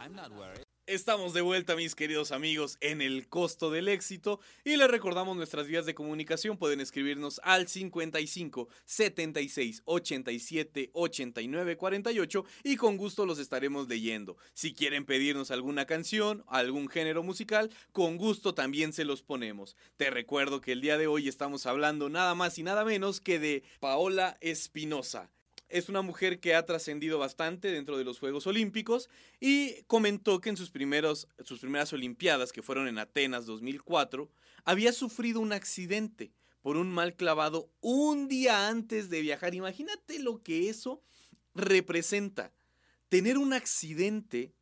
I'm not worried. Estamos de vuelta, mis queridos amigos, en el costo del éxito y les recordamos nuestras vías de comunicación. Pueden escribirnos al 55 76 87 89 48 y con gusto los estaremos leyendo. Si quieren pedirnos alguna canción, algún género musical, con gusto también se los ponemos. Te recuerdo que el día de hoy estamos hablando nada más y nada menos que de Paola Espinosa es una mujer que ha trascendido bastante dentro de los Juegos Olímpicos y comentó que en sus, primeros, sus primeras Olimpiadas, que fueron en Atenas 2004, había sufrido un accidente por un mal clavado un día antes de viajar. Imagínate lo que eso representa. Tener un accidente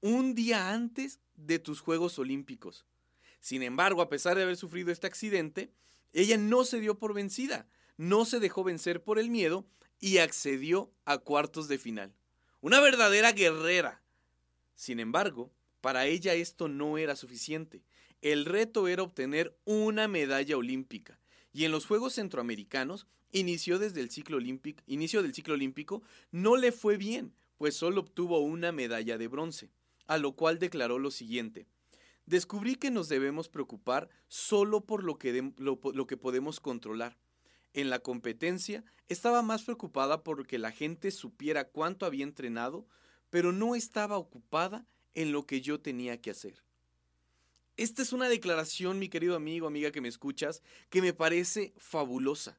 un día antes de tus Juegos Olímpicos. Sin embargo, a pesar de haber sufrido este accidente, ella no se dio por vencida, no se dejó vencer por el miedo y accedió a cuartos de final. Una verdadera guerrera. Sin embargo, para ella esto no era suficiente. El reto era obtener una medalla olímpica. Y en los Juegos Centroamericanos inició desde el inicio del ciclo olímpico, no le fue bien, pues solo obtuvo una medalla de bronce, a lo cual declaró lo siguiente. Descubrí que nos debemos preocupar solo por lo que podemos controlar en la competencia, estaba más preocupada por que la gente supiera cuánto había entrenado, pero no estaba ocupada en lo que yo tenía que hacer. Esta es una declaración, mi querido amigo, amiga que me escuchas, que me parece fabulosa.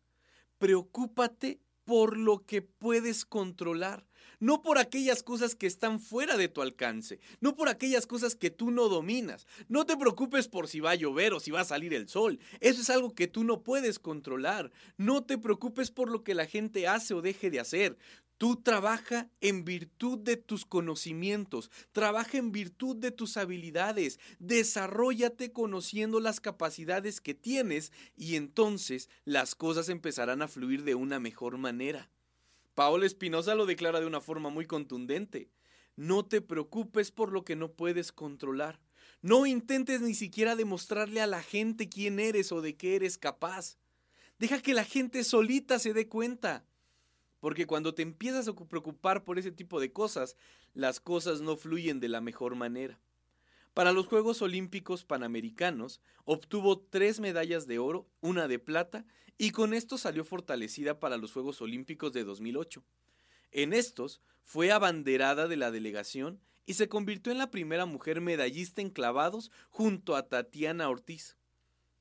Preocúpate por lo que puedes controlar, no por aquellas cosas que están fuera de tu alcance, no por aquellas cosas que tú no dominas. No te preocupes por si va a llover o si va a salir el sol, eso es algo que tú no puedes controlar. No te preocupes por lo que la gente hace o deje de hacer. Tú trabaja en virtud de tus conocimientos, trabaja en virtud de tus habilidades, desarrollate conociendo las capacidades que tienes y entonces las cosas empezarán a fluir de una mejor manera. Paola Espinosa lo declara de una forma muy contundente. No te preocupes por lo que no puedes controlar. No intentes ni siquiera demostrarle a la gente quién eres o de qué eres capaz. Deja que la gente solita se dé cuenta. Porque cuando te empiezas a preocupar por ese tipo de cosas, las cosas no fluyen de la mejor manera. Para los Juegos Olímpicos Panamericanos, obtuvo tres medallas de oro, una de plata, y con esto salió fortalecida para los Juegos Olímpicos de 2008. En estos, fue abanderada de la delegación y se convirtió en la primera mujer medallista en clavados junto a Tatiana Ortiz.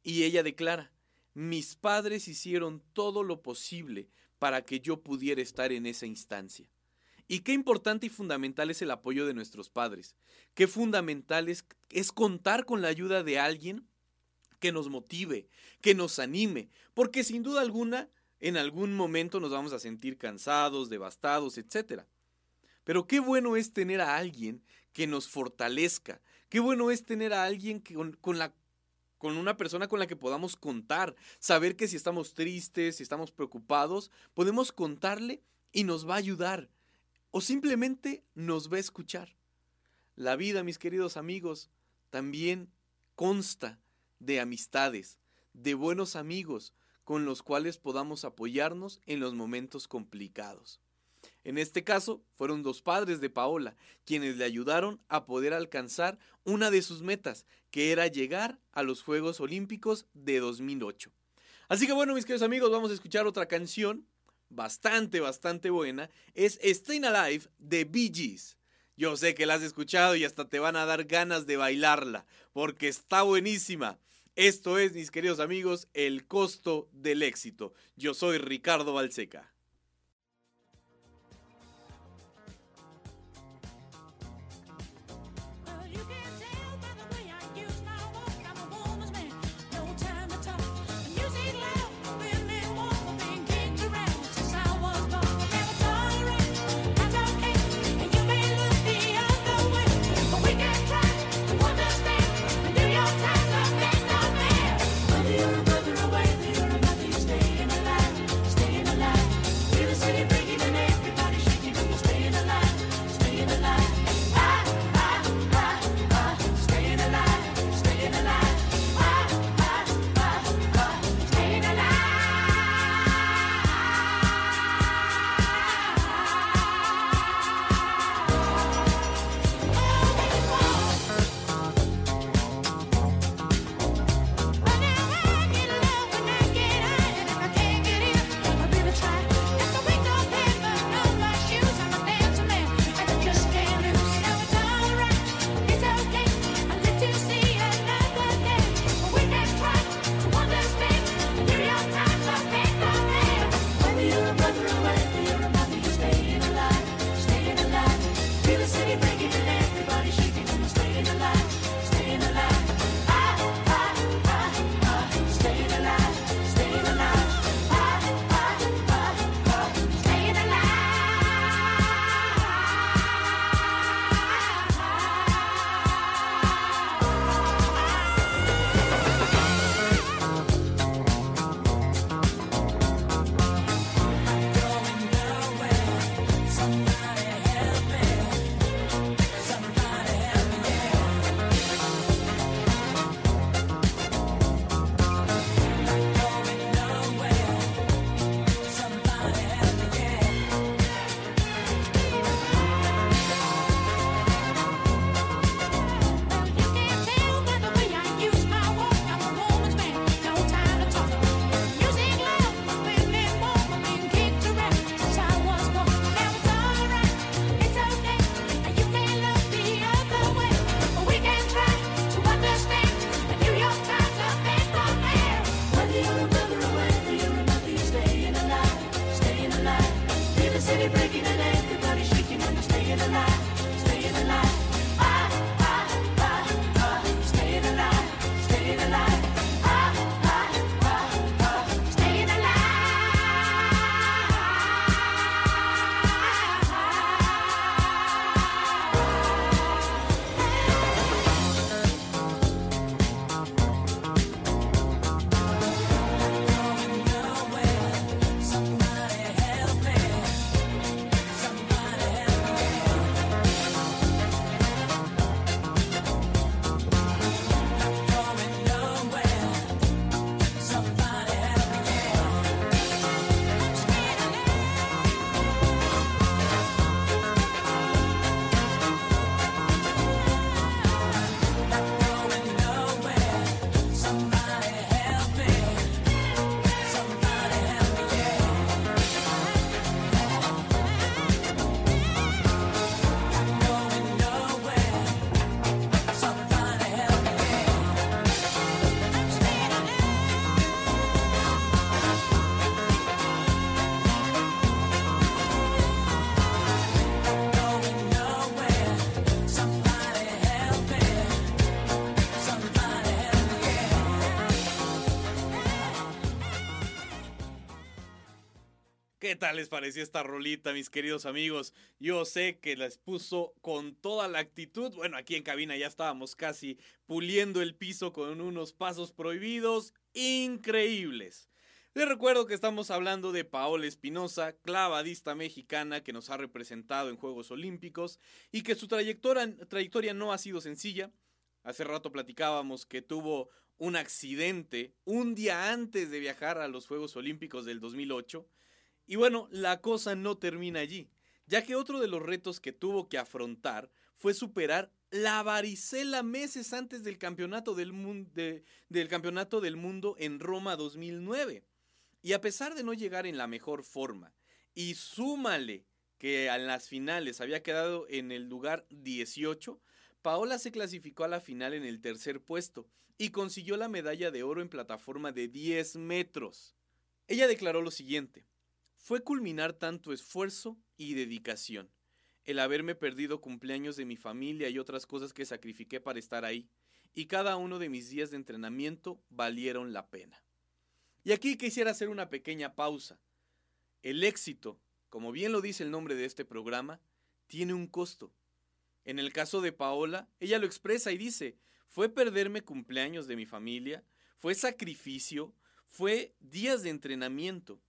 Y ella declara, mis padres hicieron todo lo posible para que yo pudiera estar en esa instancia. Y qué importante y fundamental es el apoyo de nuestros padres. Qué fundamental es, es, contar con la ayuda de alguien que nos motive, que nos anime, porque sin duda alguna en algún momento nos vamos a sentir cansados, devastados, etc. Pero qué bueno es tener a alguien que nos fortalezca, qué bueno es tener a alguien con, con la con una persona con la que podamos contar, saber que si estamos tristes, si estamos preocupados, podemos contarle y nos va a ayudar o simplemente nos va a escuchar. La vida, mis queridos amigos, también consta de amistades, de buenos amigos con los cuales podamos apoyarnos en los momentos complicados. En este caso, fueron dos padres de Paola quienes le ayudaron a poder alcanzar una de sus metas, que era llegar a los Juegos Olímpicos de 2008. Así que bueno, mis queridos amigos, vamos a escuchar otra canción bastante, bastante buena, es Staying Alive de Bee Gees. Yo sé que la has escuchado y hasta te van a dar ganas de bailarla, porque está buenísima. Esto es, mis queridos amigos, el costo del éxito. Yo soy Ricardo Balseca. ¿Qué tal les pareció esta rolita, mis queridos amigos? Yo sé que les puso con toda la actitud. Bueno, aquí en cabina ya estábamos casi puliendo el piso con unos pasos prohibidos increíbles. Les recuerdo que estamos hablando de Paola Espinosa, clavadista mexicana que nos ha representado en Juegos Olímpicos y que su trayectoria, trayectoria no ha sido sencilla. Hace rato platicábamos que tuvo un accidente un día antes de viajar a los Juegos Olímpicos del 2008 y bueno, la cosa no termina allí, ya que otro de los retos que tuvo que afrontar fue superar la varicela meses antes del campeonato del, del campeonato del mundo en Roma 2009. Y a pesar de no llegar en la mejor forma, y súmale que en las finales había quedado en el lugar 18, Paola se clasificó a la final en el tercer puesto y consiguió la medalla de oro en plataforma de 10 metros. Ella declaró lo siguiente, fue culminar tanto esfuerzo y dedicación, el haberme perdido cumpleaños de mi familia y otras cosas que sacrifiqué para estar ahí, y cada uno de mis días de entrenamiento valieron la pena. Y aquí quisiera hacer una pequeña pausa. El éxito, como bien lo dice el nombre de este programa, tiene un costo. En el caso de Paola, ella lo expresa y dice, fue perderme cumpleaños de mi familia, fue sacrificio, fue días de entrenamiento,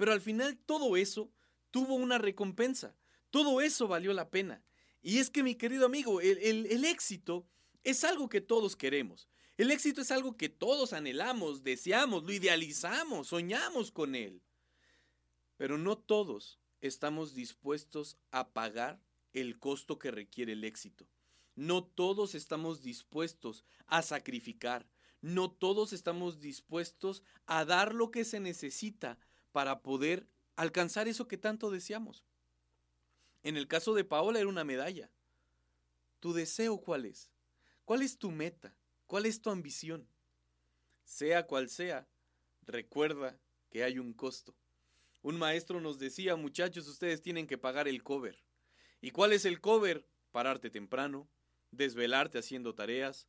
pero al final todo eso tuvo una recompensa, todo eso valió la pena. Y es que mi querido amigo, el, el éxito es algo que todos queremos. El éxito es algo que todos anhelamos, deseamos, lo idealizamos, soñamos con él. Pero no todos estamos dispuestos a pagar el costo que requiere el éxito. No todos estamos dispuestos a sacrificar. No todos estamos dispuestos a dar lo que se necesita para poder alcanzar eso que tanto deseamos. En el caso de Paola era una medalla. ¿Tu deseo cuál es? ¿Cuál es tu meta? ¿Cuál es tu ambición? Sea cual sea, recuerda que hay un costo. Un maestro nos decía, muchachos, ustedes tienen que pagar el cover. ¿Y cuál es el cover? Pararte temprano, desvelarte haciendo tareas,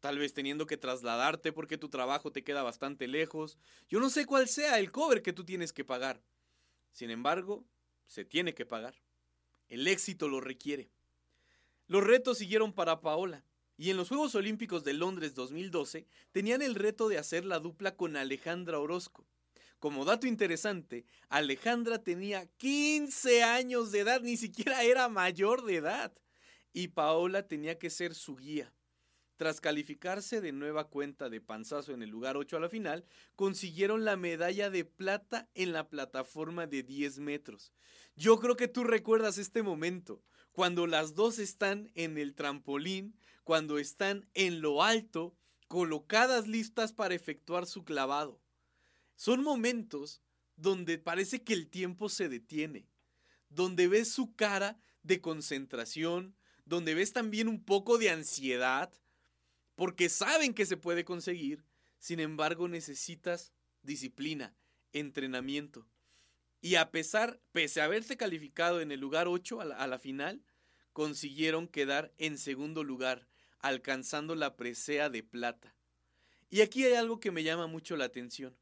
tal vez teniendo que trasladarte porque tu trabajo te queda bastante lejos. Yo no sé cuál sea el cover que tú tienes que pagar. Sin embargo, se tiene que pagar. El éxito lo requiere. Los retos siguieron para Paola. Y en los Juegos Olímpicos de Londres 2012 tenían el reto de hacer la dupla con Alejandra Orozco. Como dato interesante, Alejandra tenía 15 años de edad, ni siquiera era mayor de edad. Y Paola tenía que ser su guía. Tras calificarse de nueva cuenta de panzazo en el lugar 8 a la final, consiguieron la medalla de plata en la plataforma de 10 metros. Yo creo que tú recuerdas este momento, cuando las dos están en el trampolín, cuando están en lo alto, colocadas listas para efectuar su clavado. Son momentos donde parece que el tiempo se detiene, donde ves su cara de concentración, donde ves también un poco de ansiedad, porque saben que se puede conseguir, sin embargo necesitas disciplina, entrenamiento. Y a pesar, pese a haberse calificado en el lugar 8 a la, a la final, consiguieron quedar en segundo lugar, alcanzando la presea de plata. Y aquí hay algo que me llama mucho la atención.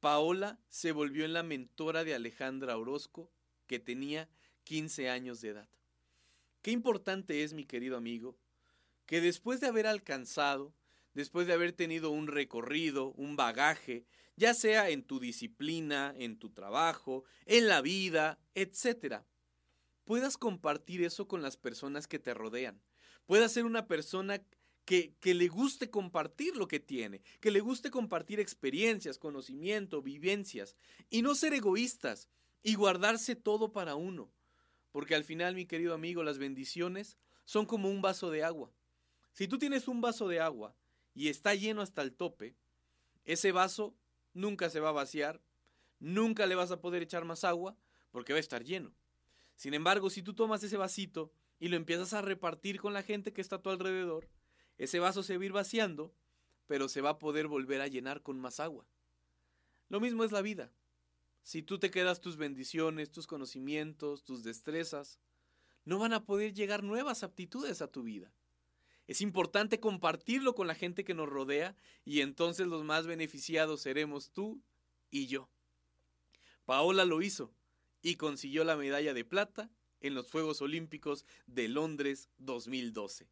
Paola se volvió en la mentora de Alejandra Orozco, que tenía 15 años de edad. Qué importante es, mi querido amigo, que después de haber alcanzado, después de haber tenido un recorrido, un bagaje, ya sea en tu disciplina, en tu trabajo, en la vida, etc., puedas compartir eso con las personas que te rodean pueda ser una persona que, le guste compartir lo que tiene, que le guste compartir experiencias, conocimiento, vivencias, y no ser egoístas y guardarse todo para uno. Porque al final, mi querido amigo, las bendiciones son como un vaso de agua. Si tú tienes un vaso de agua y está lleno hasta el tope, ese vaso nunca se va a vaciar, nunca le vas a poder echar más agua porque va a estar lleno. Sin embargo, si tú tomas ese vasito y lo empiezas a repartir con la gente que está a tu alrededor, ese vaso se va a ir vaciando, pero se va a poder volver a llenar con más agua. Lo mismo es la vida. Si tú te quedas tus bendiciones, tus conocimientos, tus destrezas, no van a poder llegar nuevas aptitudes a tu vida. Es importante compartirlo con la gente que nos rodea y entonces los más beneficiados seremos tú y yo. Paola lo hizo y consiguió la medalla de plata en los Juegos Olímpicos de Londres 2012.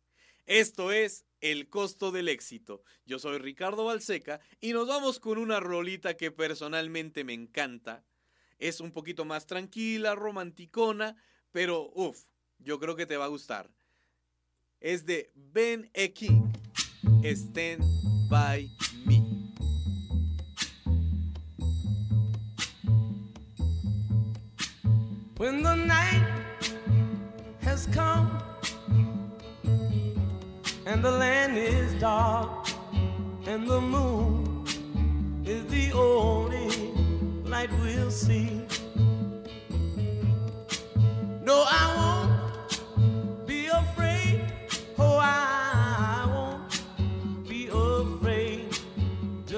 Esto es El costo del éxito. Yo soy Ricardo Balseca y nos vamos con una rolita que personalmente me encanta. Es un poquito más tranquila, romanticona, pero uff, yo creo que te va a gustar. Es de Ben E. King, Stand By Me. When the night has come and the land is dark and the moon is the only light we'll see. No, I won't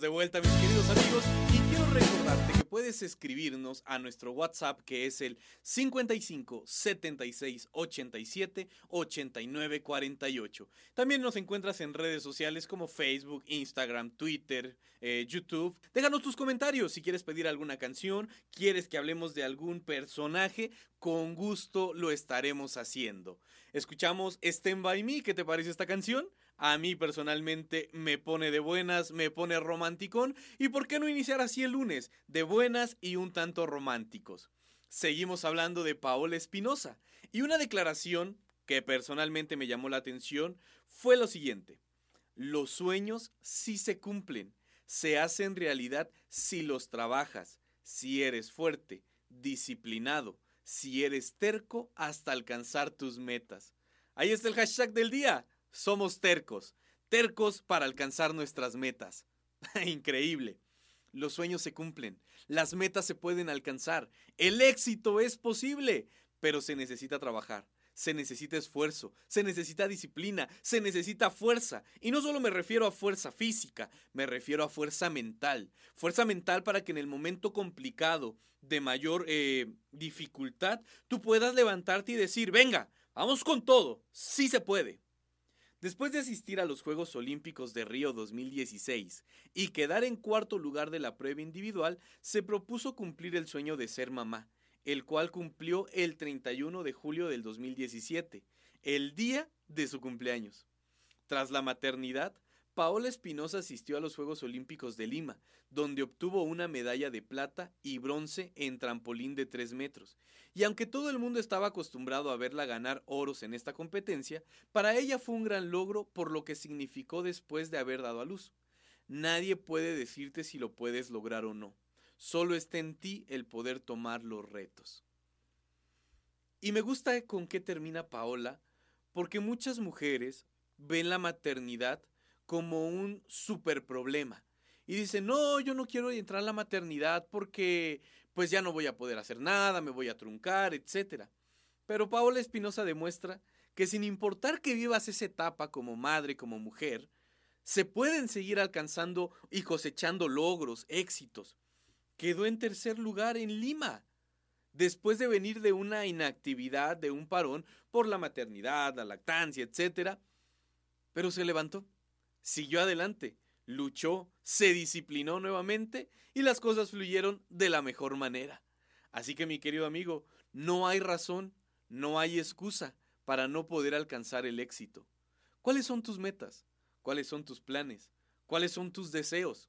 De vuelta, mis queridos amigos, y quiero recordarte que puedes escribirnos a nuestro WhatsApp que es el 55 76 87 89 48. También nos encuentras en redes sociales como Facebook, Instagram, Twitter, eh, YouTube. Déjanos tus comentarios si quieres pedir alguna canción, quieres que hablemos de algún personaje, con gusto lo estaremos haciendo. Escuchamos Stand By Me, ¿qué te parece esta canción? A mí personalmente me pone de buenas, me pone romanticón. ¿Y por qué no iniciar así el lunes? De buenas y un tanto románticos. Seguimos hablando de Paola Espinosa. Y una declaración que personalmente me llamó la atención fue lo siguiente. Los sueños sí se cumplen, se hacen realidad si los trabajas, si eres fuerte, disciplinado, si eres terco hasta alcanzar tus metas. Ahí está el hashtag del día. Somos tercos, tercos para alcanzar nuestras metas. Increíble. Los sueños se cumplen, las metas se pueden alcanzar, el éxito es posible, pero se necesita trabajar, se necesita esfuerzo, se necesita disciplina, se necesita fuerza. Y no solo me refiero a fuerza física, me refiero a fuerza mental. Fuerza mental para que en el momento complicado, de mayor eh, dificultad, tú puedas levantarte y decir, venga, vamos con todo, sí se puede. Después de asistir a los Juegos Olímpicos de Río 2016 y quedar en cuarto lugar de la prueba individual, se propuso cumplir el sueño de ser mamá, el cual cumplió el 31 de julio del 2017, el día de su cumpleaños. Tras la maternidad, Paola Espinosa asistió a los Juegos Olímpicos de Lima, donde obtuvo una medalla de plata y bronce en trampolín de 3 metros. Y aunque todo el mundo estaba acostumbrado a verla ganar oros en esta competencia, para ella fue un gran logro por lo que significó después de haber dado a luz. Nadie puede decirte si lo puedes lograr o no. Solo está en ti el poder tomar los retos. Y me gusta con qué termina Paola, porque muchas mujeres ven la maternidad como un super problema. Y dicen, no, yo no quiero entrar a la maternidad porque pues ya no voy a poder hacer nada, me voy a truncar, etc. Pero Paola Espinosa demuestra que sin importar que vivas esa etapa como madre, como mujer, se pueden seguir alcanzando y cosechando logros, éxitos. Quedó en tercer lugar en Lima. después de venir de una inactividad, de un parón por la maternidad, la lactancia, etc. Pero se levantó, siguió adelante, luchó, se disciplinó nuevamente y las cosas fluyeron de la mejor manera. Así que mi querido amigo, no hay razón, no hay excusa para no poder alcanzar el éxito. ¿Cuáles son tus metas? ¿Cuáles son tus planes? ¿Cuáles son tus deseos?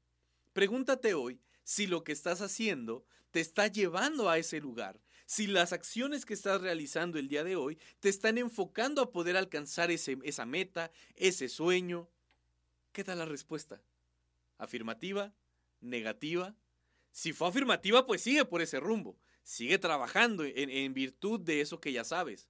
Pregúntate hoy si lo que estás haciendo te está llevando a ese lugar, si las acciones que estás realizando el día de hoy te están enfocando a poder alcanzar ese, esa meta, ese sueño. ¿Qué tal la respuesta? ¿Afirmativa? ¿Negativa? Si fue afirmativa, pues sigue por ese rumbo. Sigue trabajando en, virtud de eso que ya sabes.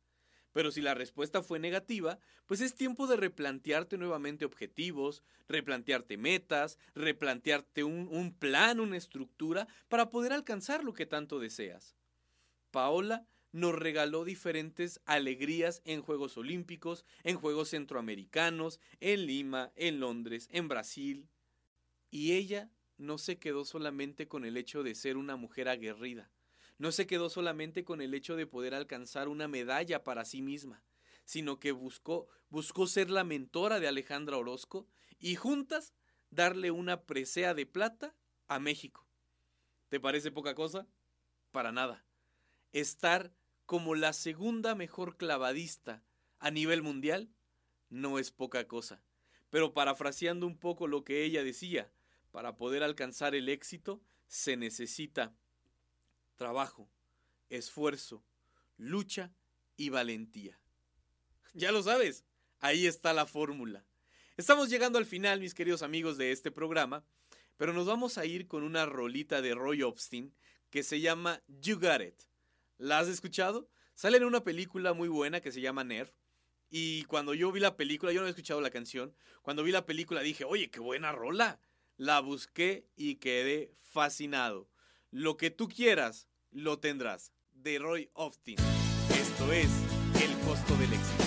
Pero si la respuesta fue negativa, pues es tiempo de replantearte nuevamente objetivos, replantearte metas, replantearte un, plan, una estructura para poder alcanzar lo que tanto deseas. Paola nos regaló diferentes alegrías en Juegos Olímpicos, en Juegos Centroamericanos, en Lima, en Londres, en Brasil. Y ella no se quedó solamente con el hecho de ser una mujer aguerrida no se quedó solamente con el hecho de poder alcanzar una medalla para sí misma, sino que buscó, buscó ser la mentora de Alejandra Orozco y juntas darle una presea de plata a México. ¿Te parece poca cosa? Para nada. Estar como la segunda mejor clavadista a nivel mundial no es poca cosa. Pero parafraseando un poco lo que ella decía, para poder alcanzar el éxito se necesita trabajo, esfuerzo, lucha y valentía. Ya lo sabes, ahí está la fórmula. Estamos llegando al final, mis queridos amigos, de este programa, pero nos vamos a ir con una rolita de Roy Obstein que se llama You Got It. ¿La has escuchado? Sale en una película muy buena que se llama Nerf. Y cuando yo vi la película, yo no había escuchado la canción, cuando vi la película dije, oye, qué buena rola. La busqué y quedé fascinado. Lo que tú quieras, lo tendrás. De Roy Austin. Esto es El costo del éxito.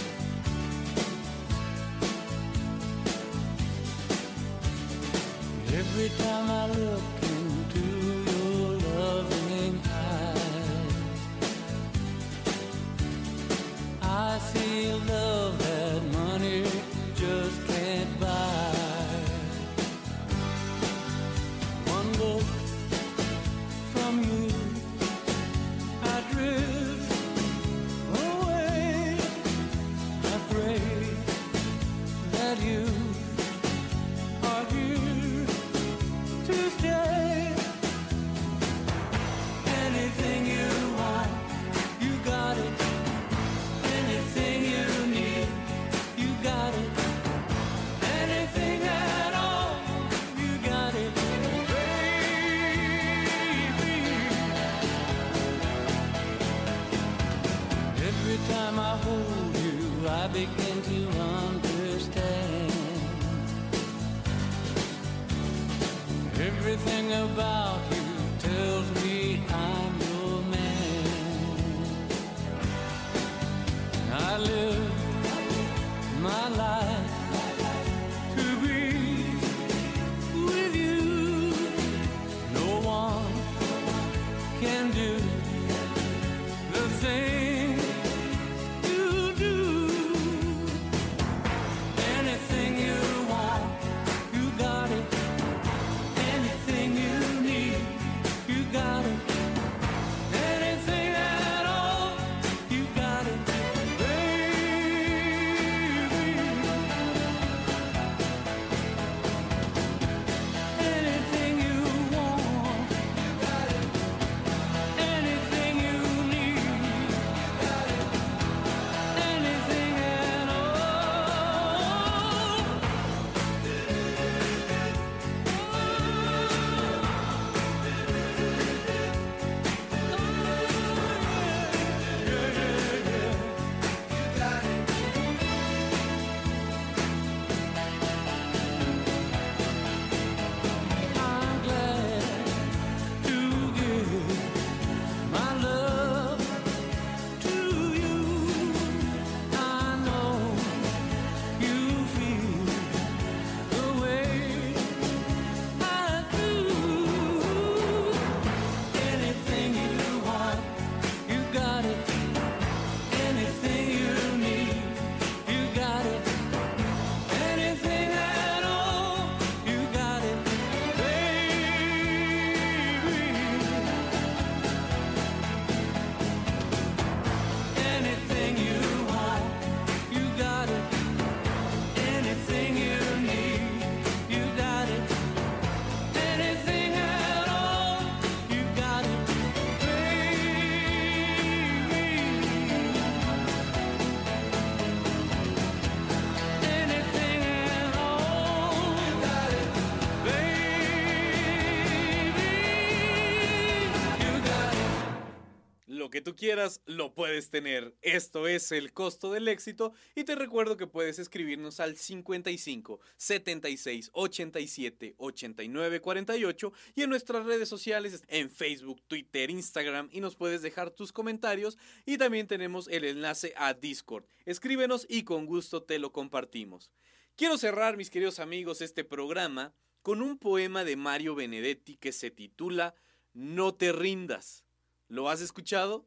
I feel love. Tú quieras, lo puedes tener. Esto es el costo del éxito y te recuerdo que puedes escribirnos al 55 76 87 89 48 y en nuestras redes sociales en Facebook, Twitter, Instagram y nos puedes dejar tus comentarios y también tenemos el enlace a Discord. Escríbenos y con gusto te lo compartimos. Quiero cerrar, mis queridos amigos, este programa con un poema de Mario Benedetti que se titula No te rindas. ¿Lo has escuchado?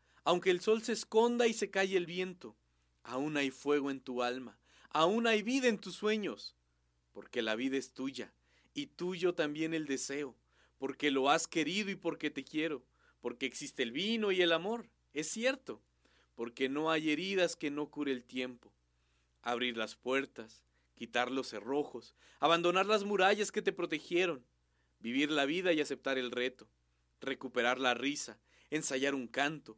aunque el sol se esconda y se calle el viento, aún hay fuego en tu alma, aún hay vida en tus sueños, porque la vida es tuya, y tuyo también el deseo, porque lo has querido y porque te quiero, porque existe el vino y el amor, es cierto, porque no hay heridas que no cure el tiempo. Abrir las puertas, quitar los cerrojos, abandonar las murallas que te protegieron, vivir la vida y aceptar el reto, recuperar la risa, ensayar un canto,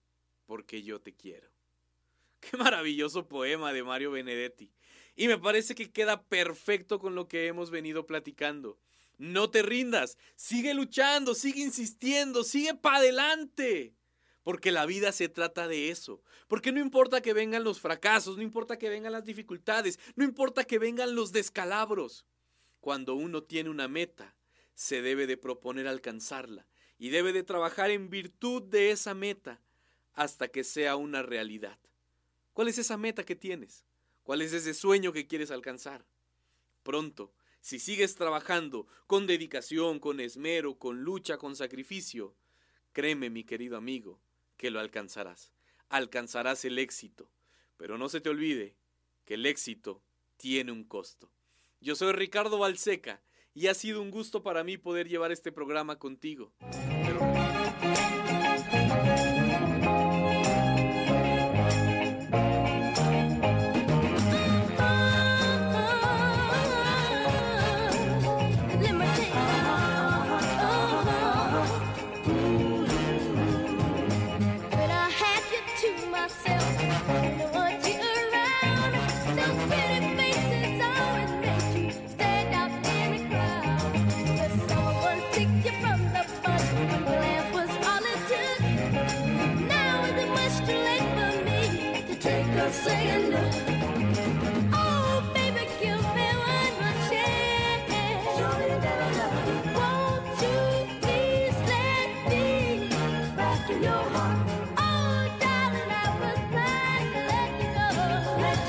porque yo te quiero. Qué maravilloso poema de Mario Benedetti. Y me parece que queda perfecto con lo que hemos venido platicando. No te rindas, sigue luchando, sigue insistiendo, sigue para adelante. Porque la vida se trata de eso. Porque no importa que vengan los fracasos, no importa que vengan las dificultades, no importa que vengan los descalabros. Cuando uno tiene una meta, se debe de proponer alcanzarla y debe de trabajar en virtud de esa meta hasta que sea una realidad. ¿Cuál es esa meta que tienes? ¿Cuál es ese sueño que quieres alcanzar? Pronto, si sigues trabajando con dedicación, con esmero, con lucha, con sacrificio, créeme mi querido amigo, que lo alcanzarás. Alcanzarás el éxito. Pero no se te olvide que el éxito tiene un costo. Yo soy Ricardo Balseca y ha sido un gusto para mí poder llevar este programa contigo.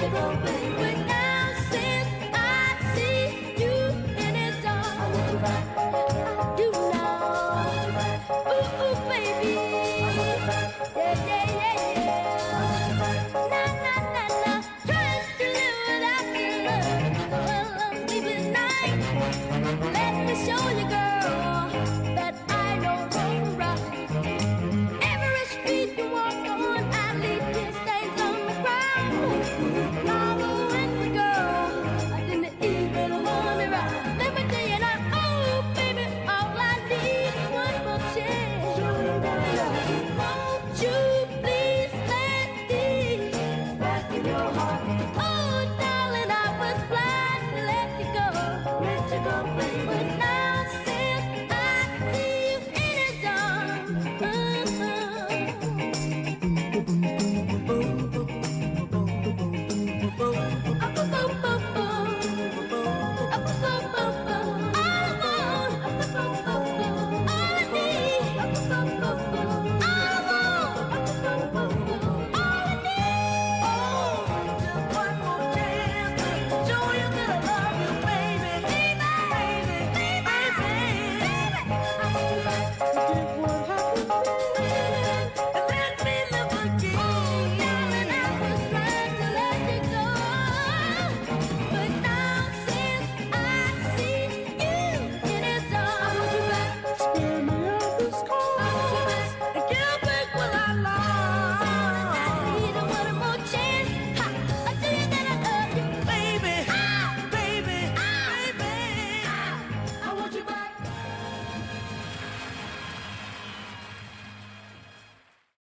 can open.